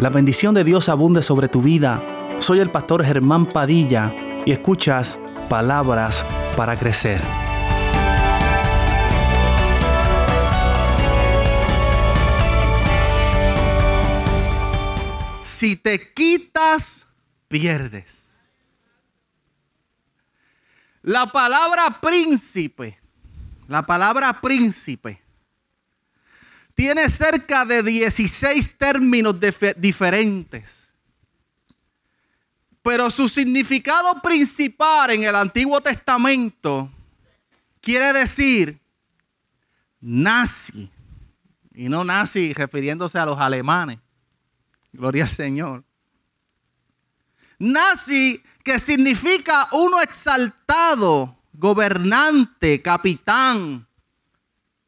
La bendición de Dios abunde sobre tu vida. Soy el pastor Germán Padilla y escuchas palabras para crecer. Si te quitas, pierdes. La palabra príncipe, la palabra príncipe, tiene cerca de 16 términos diferentes. Pero su significado principal en el Antiguo Testamento quiere decir nazi. Y no nazi refiriéndose a los alemanes. Gloria al Señor. Nazi que significa uno exaltado, gobernante, capitán,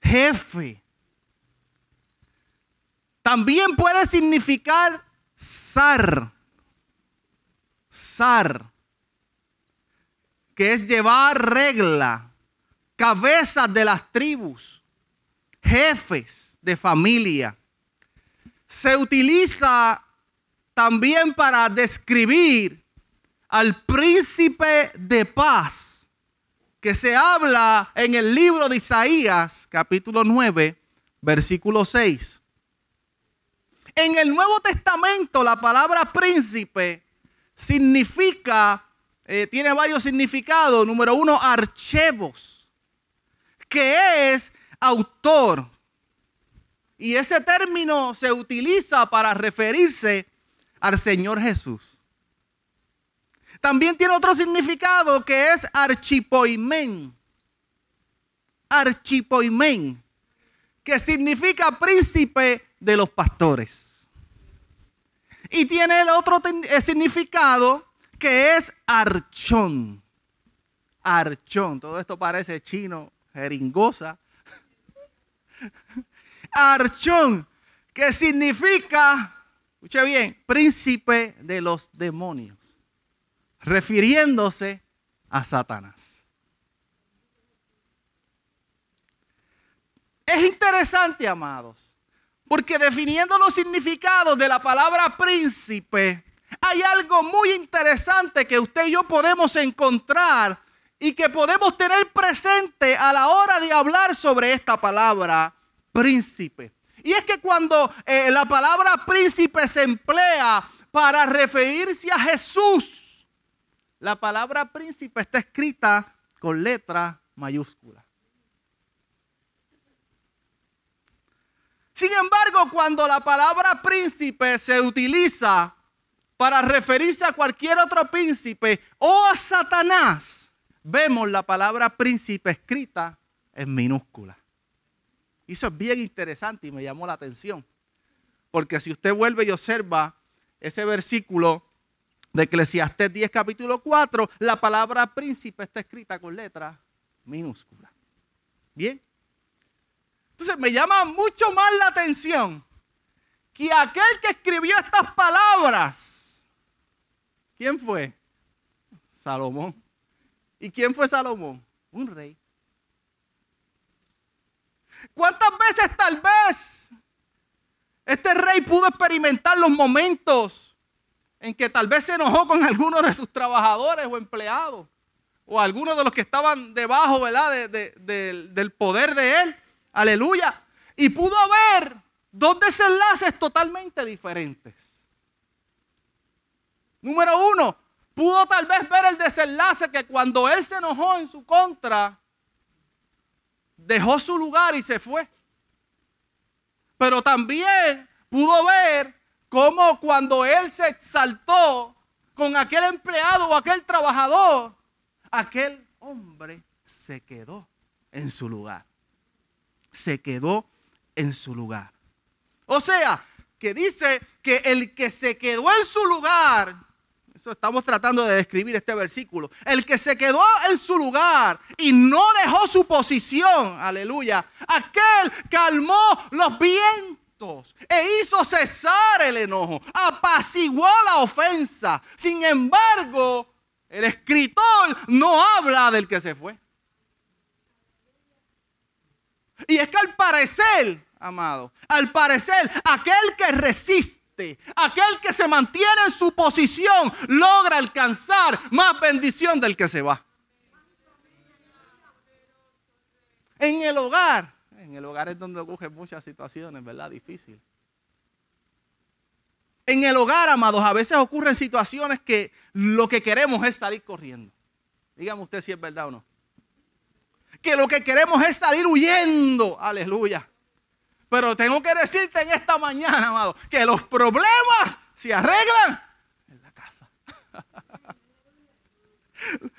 jefe. También puede significar zar. Zar. Que es llevar regla. Cabezas de las tribus. Jefes de familia. Se utiliza también para describir al príncipe de paz que se habla en el libro de Isaías, capítulo 9, versículo 6. En el Nuevo Testamento la palabra príncipe significa, eh, tiene varios significados. Número uno, archivos, que es autor. Y ese término se utiliza para referirse al Señor Jesús. También tiene otro significado que es archipoimen. Archipoimen, que significa príncipe de los pastores. Y tiene el otro eh, significado que es archón. Archón, todo esto parece chino, jeringosa. Archón, que significa, escuche bien, príncipe de los demonios, refiriéndose a Satanás. Es interesante, amados, porque definiendo los significados de la palabra príncipe, hay algo muy interesante que usted y yo podemos encontrar y que podemos tener presente a la hora de hablar sobre esta palabra príncipe. Y es que cuando eh, la palabra príncipe se emplea para referirse a Jesús, la palabra príncipe está escrita con letra mayúscula. Sin embargo, cuando la palabra príncipe se utiliza para referirse a cualquier otro príncipe o a Satanás, vemos la palabra príncipe escrita en minúscula. Y eso es bien interesante y me llamó la atención. Porque si usted vuelve y observa ese versículo de Eclesiastés 10, capítulo 4, la palabra príncipe está escrita con letra minúscula. Bien. Entonces me llama mucho más la atención que aquel que escribió estas palabras, ¿quién fue? Salomón. ¿Y quién fue Salomón? Un rey. ¿Cuántas veces tal vez este rey pudo experimentar los momentos en que tal vez se enojó con alguno de sus trabajadores o empleados? O algunos de los que estaban debajo ¿verdad? del poder de él. Aleluya. Y pudo haber dos desenlaces totalmente diferentes. Número uno, pudo tal vez ver el desenlace que cuando él se enojó en su contra, dejó su lugar y se fue. Pero también pudo ver cómo cuando él se exaltó con aquel empleado o aquel trabajador, aquel hombre se quedó en su lugar se quedó en su lugar. O sea, que dice que el que se quedó en su lugar, eso estamos tratando de describir este versículo, el que se quedó en su lugar y no dejó su posición, aleluya, aquel calmó los vientos e hizo cesar el enojo, apaciguó la ofensa. Sin embargo, el escritor no habla del que se fue. Y es que al parecer, amado, al parecer, aquel que resiste aquel que se mantiene en su posición, logra alcanzar más bendición del que se va. En el hogar, en el hogar es donde ocurren muchas situaciones, ¿verdad? Difíciles. En el hogar, amados, a veces ocurren situaciones que lo que queremos es salir corriendo. Dígame usted si es verdad o no. Que lo que queremos es salir huyendo. Aleluya. Pero tengo que decirte en esta mañana, amado, que los problemas se arreglan en la casa.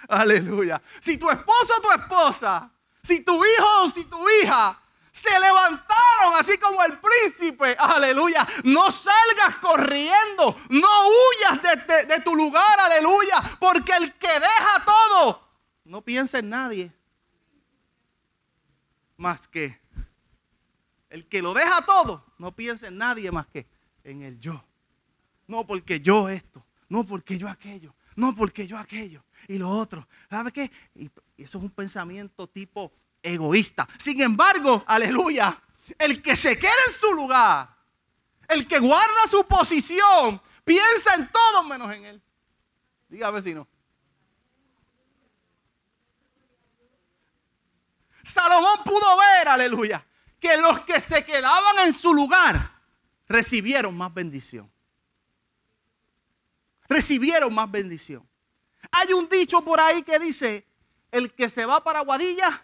Aleluya. Si tu esposo o tu esposa, si tu hijo o si tu hija se levantaron así como el príncipe. Aleluya. No salgas corriendo. No huyas de, tu lugar. Aleluya. Porque el que deja todo, no piensa en nadie. Más que el que lo deja todo, no piensa en nadie más que en el yo. No porque yo esto. No porque yo aquello. No porque yo aquello. Y lo otro. ¿Sabe qué? Y eso es un pensamiento tipo egoísta. Sin embargo, aleluya, el que se queda en su lugar, el que guarda su posición, piensa en todo menos en él. Diga vecino. Salomón pudo ver, aleluya, que los que se quedaban en su lugar recibieron más bendición. Recibieron más bendición. Hay un dicho por ahí que dice, el que se va para Guadilla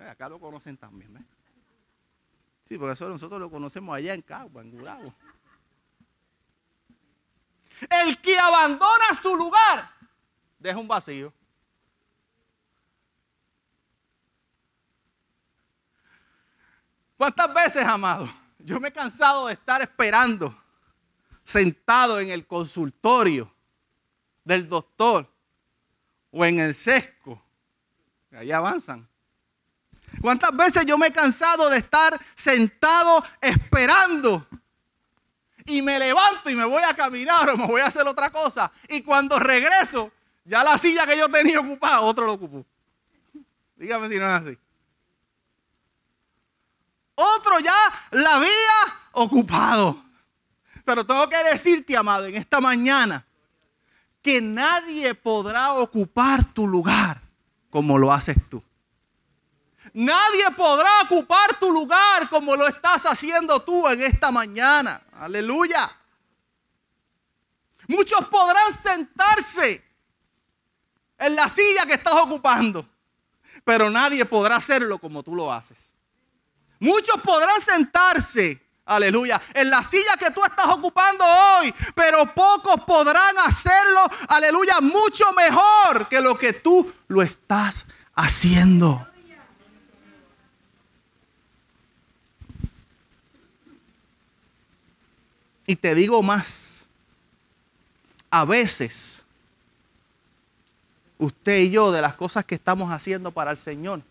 eh, acá lo conocen también, ¿ves? Sí, porque eso nosotros lo conocemos allá en Cagua, en Gurabo. El que abandona su lugar deja un vacío. ¿Cuántas veces, amado? Yo me he cansado de estar esperando, sentado en el consultorio del doctor o en el sesco. Ahí avanzan. ¿Cuántas veces yo me he cansado de estar sentado esperando? Y me levanto y me voy a caminar o me voy a hacer otra cosa. Y cuando regreso, ya la silla que yo tenía ocupada, otro lo ocupó. Dígame si no es así. Otro ya la había ocupado. Pero tengo que decirte, amado, en esta mañana, que nadie podrá ocupar tu lugar como lo haces tú. Nadie podrá ocupar tu lugar como lo estás haciendo tú en esta mañana. Aleluya. Muchos podrán sentarse en la silla que estás ocupando, pero nadie podrá hacerlo como tú lo haces. Muchos podrán sentarse, aleluya, en la silla que tú estás ocupando hoy, pero pocos podrán hacerlo, aleluya, mucho mejor que lo que tú lo estás haciendo. Y te digo más, a veces usted y yo de las cosas que estamos haciendo para el Señor,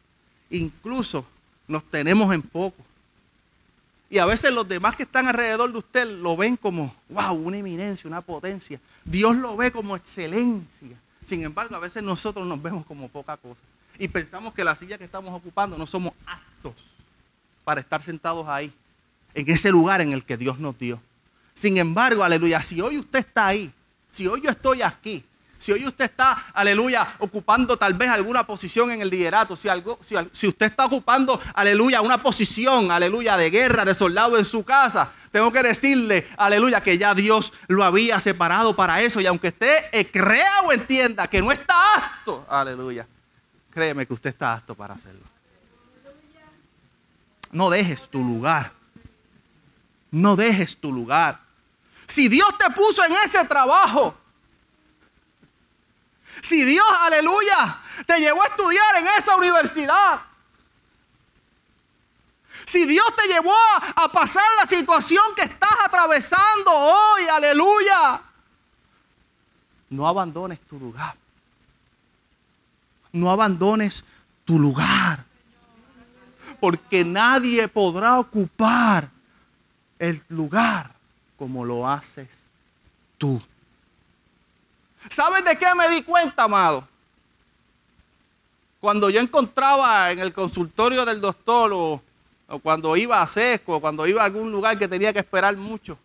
incluso nos tenemos en poco. Y a veces los demás que están alrededor de usted lo ven como, wow, una eminencia, una potencia. Dios lo ve como excelencia. Sin embargo, a veces nosotros nos vemos como poca cosa. Y pensamos que la silla que estamos ocupando no somos aptos para estar sentados ahí, en ese lugar en el que Dios nos dio. Sin embargo, aleluya, si hoy usted está ahí, si hoy yo estoy aquí, si hoy usted está, aleluya, ocupando tal vez alguna posición en el liderato, si, algo, si, usted está ocupando, aleluya, una posición, aleluya, de guerra, de soldado en su casa, tengo que decirle, aleluya, que ya Dios lo había separado para eso. Y aunque usted eh, crea o entienda que no está apto, aleluya, créeme que usted está apto para hacerlo. No dejes tu lugar. No dejes tu lugar. Si Dios te puso en ese trabajo, si Dios, aleluya, te llevó a estudiar en esa universidad, si Dios te llevó a, pasar la situación que estás atravesando hoy, aleluya, no abandones tu lugar. No abandones tu lugar. Porque nadie podrá ocupar el lugar como lo haces tú. ¿Sabes de qué me di cuenta, amado? Cuando yo encontraba en el consultorio del doctor o, cuando iba a Sesco o cuando iba a algún lugar que tenía que esperar mucho,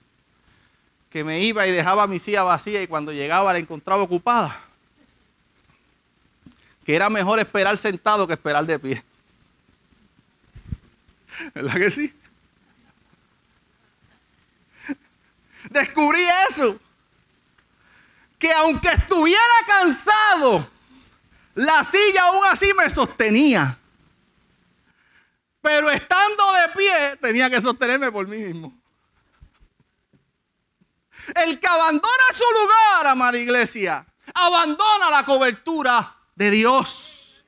que me iba y dejaba mi silla vacía y cuando llegaba la encontraba ocupada. Que era mejor esperar sentado que esperar de pie. ¿Verdad que sí? Descubrí eso. Que aunque estuviera cansado, la silla aún así me sostenía. Pero estando de pie, tenía que sostenerme por mí mismo. El que abandona su lugar, amada iglesia, abandona la cobertura de Dios.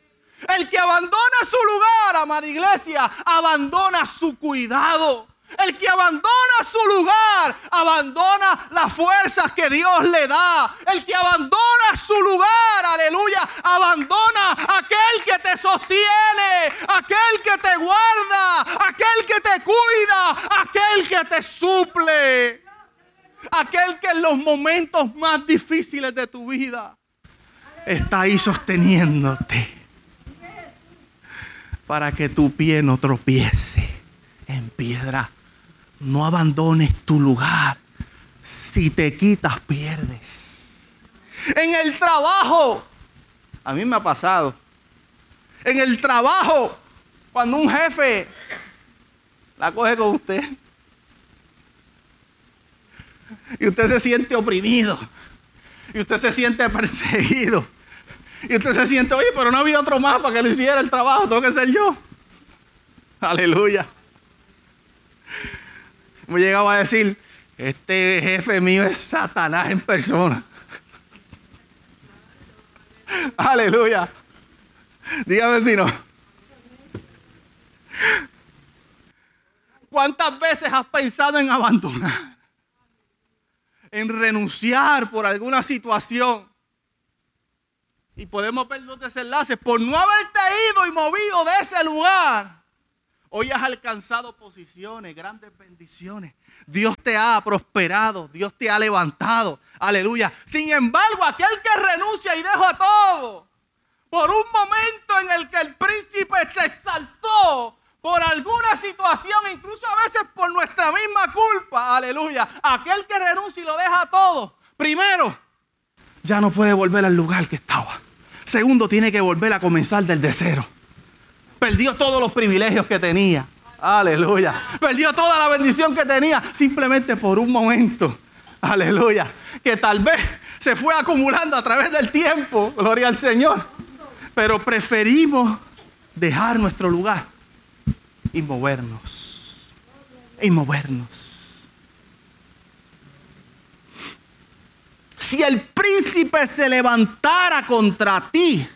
El que abandona su lugar, amada iglesia, abandona su cuidado. El que abandona su lugar, abandona las fuerzas que Dios le da. El que abandona su lugar, aleluya, abandona aquel que te sostiene, aquel que te guarda, aquel que te cuida, aquel que te suple. Aquel que en los momentos más difíciles de tu vida está ahí sosteniéndote para que tu pie no tropiece en piedra no abandones tu lugar. Si te quitas, pierdes. En el trabajo, a mí me ha pasado. En el trabajo, cuando un jefe la coge con usted y usted se siente oprimido y usted se siente perseguido y usted se siente, oye, pero no había otro más para que lo hiciera el trabajo, tengo que ser yo. Aleluya me llegaba a decir, este jefe mío es Satanás en persona. Aleluya. Dígame si no. ¿Cuántas veces has pensado en abandonar? En renunciar por alguna situación. Y podemos ver dos desenlaces. Por no haberte ido y movido de ese lugar Hoy has alcanzado posiciones, grandes bendiciones. Dios te ha prosperado, Dios te ha levantado. Aleluya. Sin embargo, aquel que renuncia y deja todo, por un momento en el que el príncipe se exaltó por alguna situación, incluso a veces por nuestra misma culpa, aleluya. Aquel que renuncia y lo deja todo, primero, ya no puede volver al lugar que estaba. Segundo, tiene que volver a comenzar desde cero. Perdió todos los privilegios que tenía. Aleluya. Perdió toda la bendición que tenía simplemente por un momento. Aleluya. Que tal vez se fue acumulando a través del tiempo. Gloria al Señor. Pero preferimos dejar nuestro lugar y movernos. Y movernos. Si el príncipe se levantara contra ti,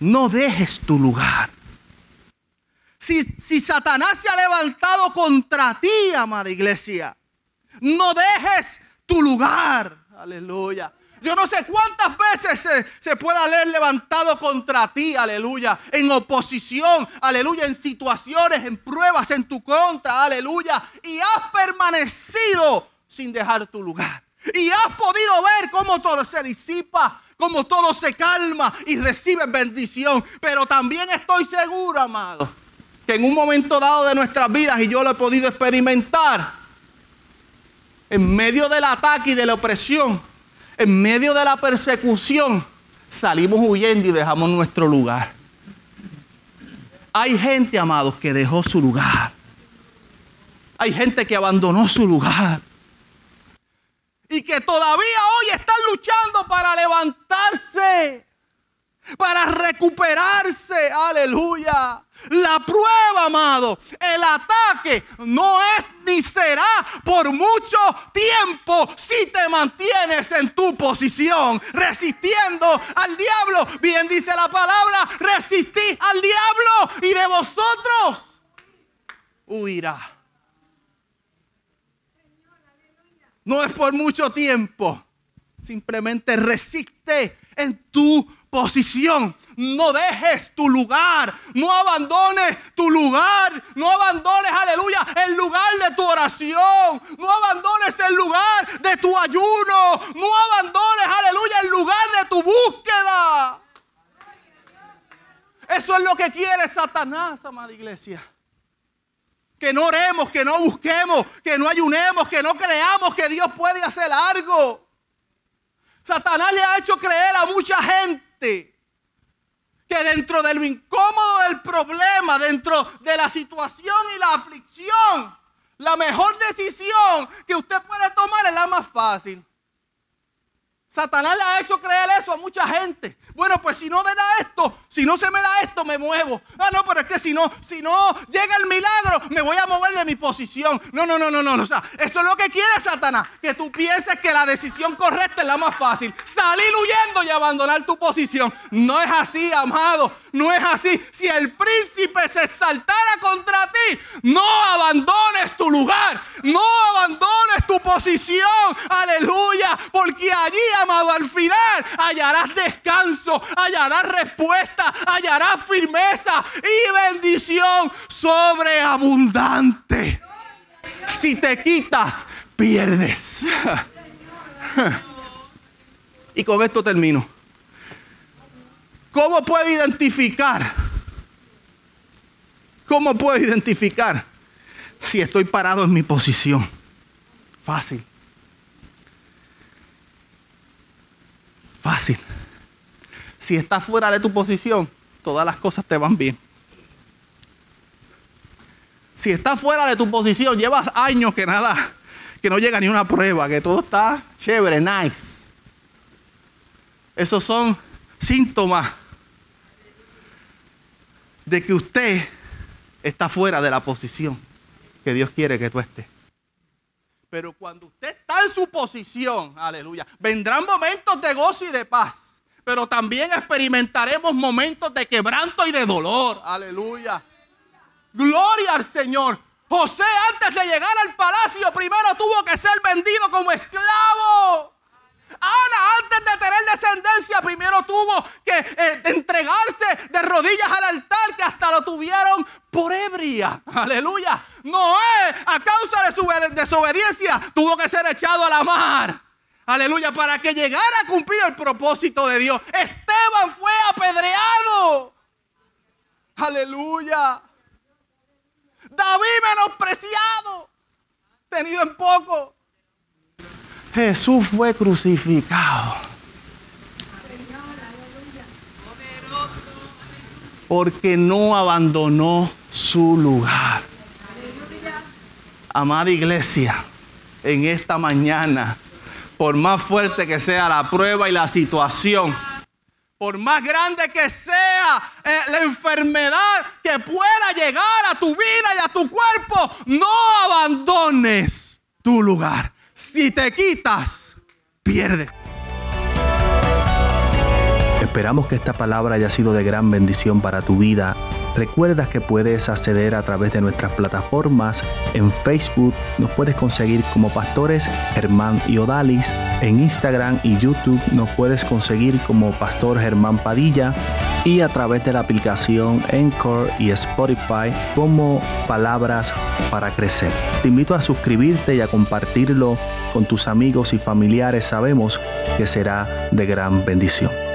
no dejes tu lugar. Si, Satanás se ha levantado contra ti, amada iglesia, no dejes tu lugar. Aleluya. Yo no sé cuántas veces se, se puede haber levantado contra ti, aleluya, en oposición, aleluya, en situaciones, en pruebas en tu contra, aleluya, y has permanecido sin dejar tu lugar. Y has podido ver cómo todo se disipa, como todo se calma y recibe bendición. Pero también estoy seguro, amado, que en un momento dado de nuestras vidas, y yo lo he podido experimentar, en medio del ataque y de la opresión, en medio de la persecución, salimos huyendo y dejamos nuestro lugar. Hay gente, amados, que dejó su lugar. Hay gente que abandonó su lugar que todavía hoy están luchando para levantarse, para recuperarse. Aleluya. La prueba, amado, el ataque no es ni será por mucho tiempo si te mantienes en tu posición, resistiendo al diablo. Bien dice la palabra, resistí al diablo y de vosotros huirá. No es por mucho tiempo. Simplemente resiste en tu posición. No dejes tu lugar. No abandones tu lugar. No abandones, aleluya, el lugar de tu oración. No abandones el lugar de tu ayuno. No abandones, aleluya, el lugar de tu búsqueda. Eso es lo que quiere Satanás, amada iglesia que no oremos, que no busquemos, que no ayunemos, que no creamos que Dios puede hacer algo. Satanás le ha hecho creer a mucha gente que dentro de lo incómodo del problema, dentro de la situación y la aflicción, la mejor decisión que usted puede tomar es la más fácil. Satanás le ha hecho creer eso a mucha gente. Bueno, pues si no me da esto, si no se me da esto, me muevo. Ah, no, pero es que si no, si no llega el milagro, me voy a mover de mi posición. No, no, no, no, no. O sea, eso es lo que quiere Satanás. Que tú pienses que la decisión correcta es la más fácil. Salir huyendo y abandonar tu posición. No es así, amado. No es así. Si el príncipe se saltara contra ti, no abandones tu lugar. No abandones tu posición. Aleluya. Porque allí, amado, al final hallarás descanso, hallarás respuesta, hallarás firmeza y bendición sobreabundante. Si te quitas, pierdes. Y con esto termino. ¿Cómo puedo identificar? ¿Cómo puedo identificar si estoy parado en mi posición? Fácil. Fácil. Si estás fuera de tu posición, todas las cosas te van bien. Si estás fuera de tu posición, llevas años que nada, que no llega ni una prueba, que todo está chévere, nice. Esos son síntomas de que usted está fuera de la posición que Dios quiere que tú estés. Pero cuando usted está en su posición, aleluya, vendrán momentos de gozo y de paz. Pero también experimentaremos momentos de quebranto y de dolor. Aleluya. Gloria al Señor. José antes de llegar al palacio primero tuvo que ser vendido como esclavo. Ana, antes de tener descendencia, primero tuvo que eh, entregarse de rodillas al altar, que hasta lo tuvieron por ebria. Aleluya. Noé, a causa de su desobediencia, tuvo que ser echado a la mar. Aleluya, para que llegara a cumplir el propósito de Dios. Esteban fue apedreado. Aleluya. David menospreciado, tenido en poco. Jesús fue crucificado. Porque no abandonó su lugar. Amada iglesia, en esta mañana, por más fuerte que sea la prueba y la situación, por más grande que sea eh, la enfermedad que pueda llegar a tu vida y a tu cuerpo, no abandones tu lugar si te quitas, pierdes. Esperamos que esta palabra haya sido de gran bendición para tu vida. Recuerda que puedes acceder a través de nuestras plataformas. En Facebook nos puedes conseguir como pastores Germán y Odalis. En Instagram y YouTube nos puedes conseguir como Pastor Germán Padilla y a través de la aplicación Encore y Spotify como Palabras para Crecer. Te invito a suscribirte y a compartirlo con tus amigos y familiares. Sabemos que será de gran bendición.